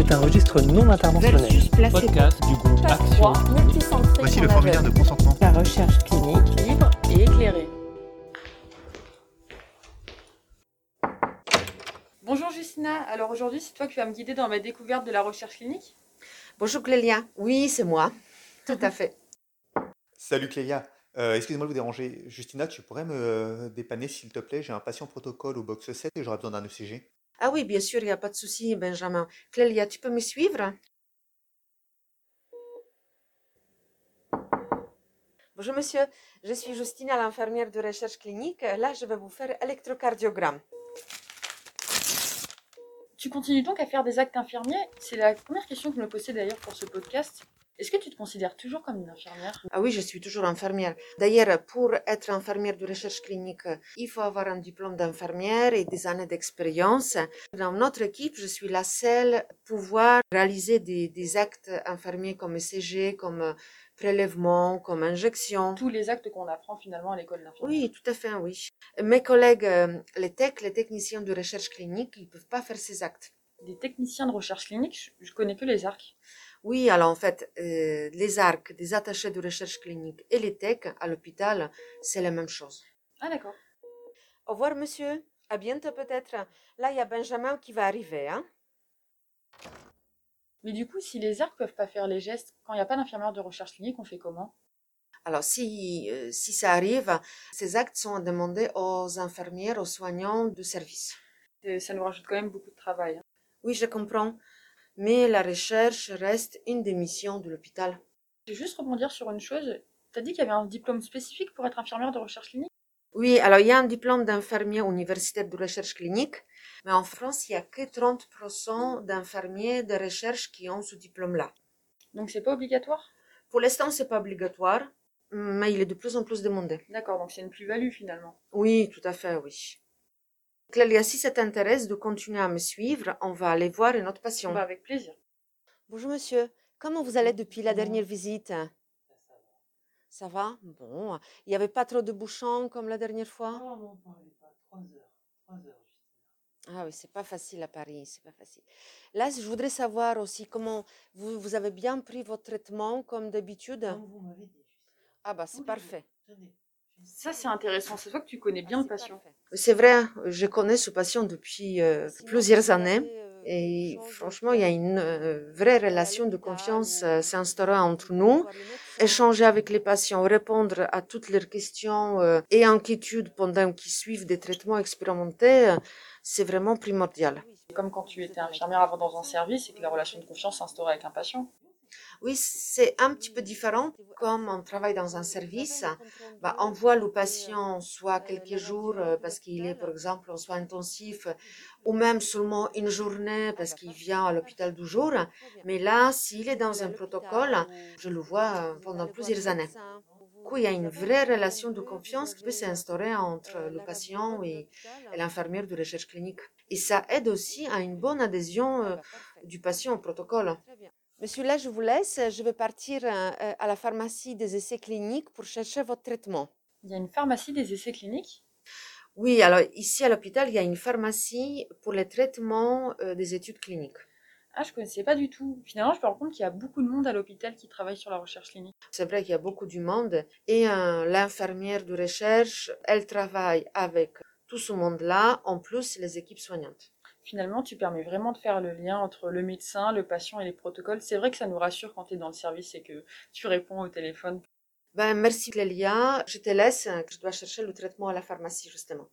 c'est un registre non interventionnel. Podcast du groupe Action. 3, multicentré Voici le formulaire de consentement. La recherche clinique libre et éclairée. Bonjour Justina, alors aujourd'hui c'est toi qui vas me guider dans ma découverte de la recherche clinique Bonjour Clélia. Oui, c'est moi. Tout à fait. Salut Clélia. Euh, Excusez-moi de vous déranger. Justina, tu pourrais me euh, dépanner s'il te plaît? J'ai un patient protocole au box 7 et j'aurais besoin d'un ECG. Ah oui, bien sûr, il n'y a pas de souci, Benjamin. Clélia, tu peux me suivre? Bonjour monsieur, je suis Justina, l'infirmière de recherche clinique. Là, je vais vous faire électrocardiogramme. Tu continues donc à faire des actes infirmiers? C'est la première question que je me posais d'ailleurs pour ce podcast. Est-ce que tu te considères toujours comme une infirmière? Ah oui, je suis toujours infirmière. D'ailleurs, pour être infirmière de recherche clinique, il faut avoir un diplôme d'infirmière et des années d'expérience. Dans notre équipe, je suis la seule pouvoir réaliser des, des actes infirmiers comme ECG, comme prélèvement, comme injection. Tous les actes qu'on apprend finalement à l'école d'infirmière. Oui, tout à fait, oui. Mes collègues, euh, les techs, les techniciens de recherche clinique, ils peuvent pas faire ces actes. Des techniciens de recherche clinique, je, je connais que les arcs. Oui, alors en fait, euh, les arcs des attachés de recherche clinique et les techs à l'hôpital, c'est la même chose. Ah d'accord. Au revoir, monsieur. À bientôt peut-être. Là, il y a Benjamin qui va arriver. Hein? Mais du coup, si les arcs peuvent pas faire les gestes, quand il n'y a pas d'infirmière de recherche clinique, on fait comment? Alors, si, euh, si ça arrive, ces actes sont demandés aux infirmières, aux soignants de service. Ça nous rajoute quand même beaucoup de travail. hein. Oui, je comprends. Mais la recherche reste une des missions de l'hôpital. Je vais juste rebondir sur une chose. T'as dit qu'il y avait un diplôme spécifique pour être infirmière de recherche clinique? Oui, alors il y a un diplôme d'infirmier universitaire de recherche clinique, mais en France, il n'y a que 30% d'infirmiers de recherche qui ont ce diplôme-là. Donc c'est pas obligatoire? Pour l'instant, c'est pas obligatoire, mais il est de plus en plus demandé. D'accord, donc c'est une plus-value finalement. Oui, tout à fait, oui. Clélia, si ça t'intéresse de continuer à me suivre, on va aller voir une autre patient. Bah, avec plaisir. Bonjour monsieur, comment vous allez depuis la dernière visite? Ça va Bon, il n'y avait pas trop de bouchons comme la dernière fois? Non, non, parlez pas. 3 heures. 3 heures. Ah oui, c'est pas facile à Paris, c'est pas facile. Là, je voudrais savoir aussi comment vous, vous avez bien pris votre traitement comme d'habitude? Comme vous m'avez dit. Ah bah c'est Oui, parfait. Tenez. Ça c'est intéressant, c'est toi que tu connais bien Ah, le patient. C'est vrai, je connais ce patient depuis euh, plusieurs années. euh, Et franchement, il y a une euh, vraie relation de confiance euh, s'est instaurée entre nous. Échanger avec les patients, répondre à toutes leurs questions euh, et inquiétudes pendant qu'ils suivent des traitements expérimentés, euh, c'est vraiment primordial. C'est comme quand tu étais infirmière avant dans un service et que la relation de confiance s'instaurait avec un patient. Oui, c'est un petit peu différent. Comme on travaille dans un service, bah, on voit le patient soit quelques jours euh, parce qu'il est, par exemple, en soins intensifs, ou même seulement une journée parce qu'il vient à l'hôpital du jour. Mais là, s'il est dans un protocole, je le vois euh, pendant plusieurs années. Du coup, il y a une vraie relation de confiance qui peut s'instaurer entre le patient et, l'infirmière de recherche clinique. Et ça aide aussi à une bonne adhésion euh, du patient au protocole. Monsieur, là, je vous laisse. Je vais partir euh, euh, à la pharmacie des essais cliniques pour chercher votre traitement. Il y a une pharmacie des essais cliniques? Oui, alors ici à l'hôpital, il y a une pharmacie pour les traitements euh, des études cliniques. Ah, je connaissais pas du tout. Finalement, je me rends compte qu'il y a beaucoup de monde à l'hôpital qui travaille sur la recherche clinique. C'est vrai qu'il y a beaucoup du monde et euh, l'infirmière de recherche, elle travaille avec tout ce monde-là, en plus les équipes soignantes. Finalement, tu permets vraiment de faire le lien entre le médecin, le patient et les protocoles. C'est vrai que ça nous rassure quand tu es dans le service et que tu réponds au téléphone. Ben, merci Clélia. Je te laisse. Je dois chercher le traitement à la pharmacie, justement.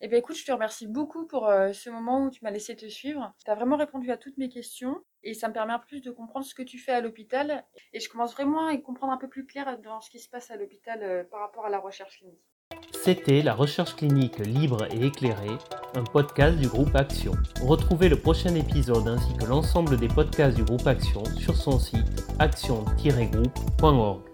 Eh bien, écoute, je te remercie beaucoup pour euh, ce moment où tu m'as laissé te suivre. Tu as vraiment répondu à toutes mes questions et ça me permet en plus de comprendre ce que tu fais à l'hôpital. Et je commence vraiment à y comprendre un peu plus clair dans ce qui se passe à l'hôpital euh, par rapport à la recherche clinique. C'était la recherche clinique libre et éclairée, un podcast du groupe Action. Retrouvez le prochain épisode ainsi que l'ensemble des podcasts du groupe Action sur son site action-groupe.org.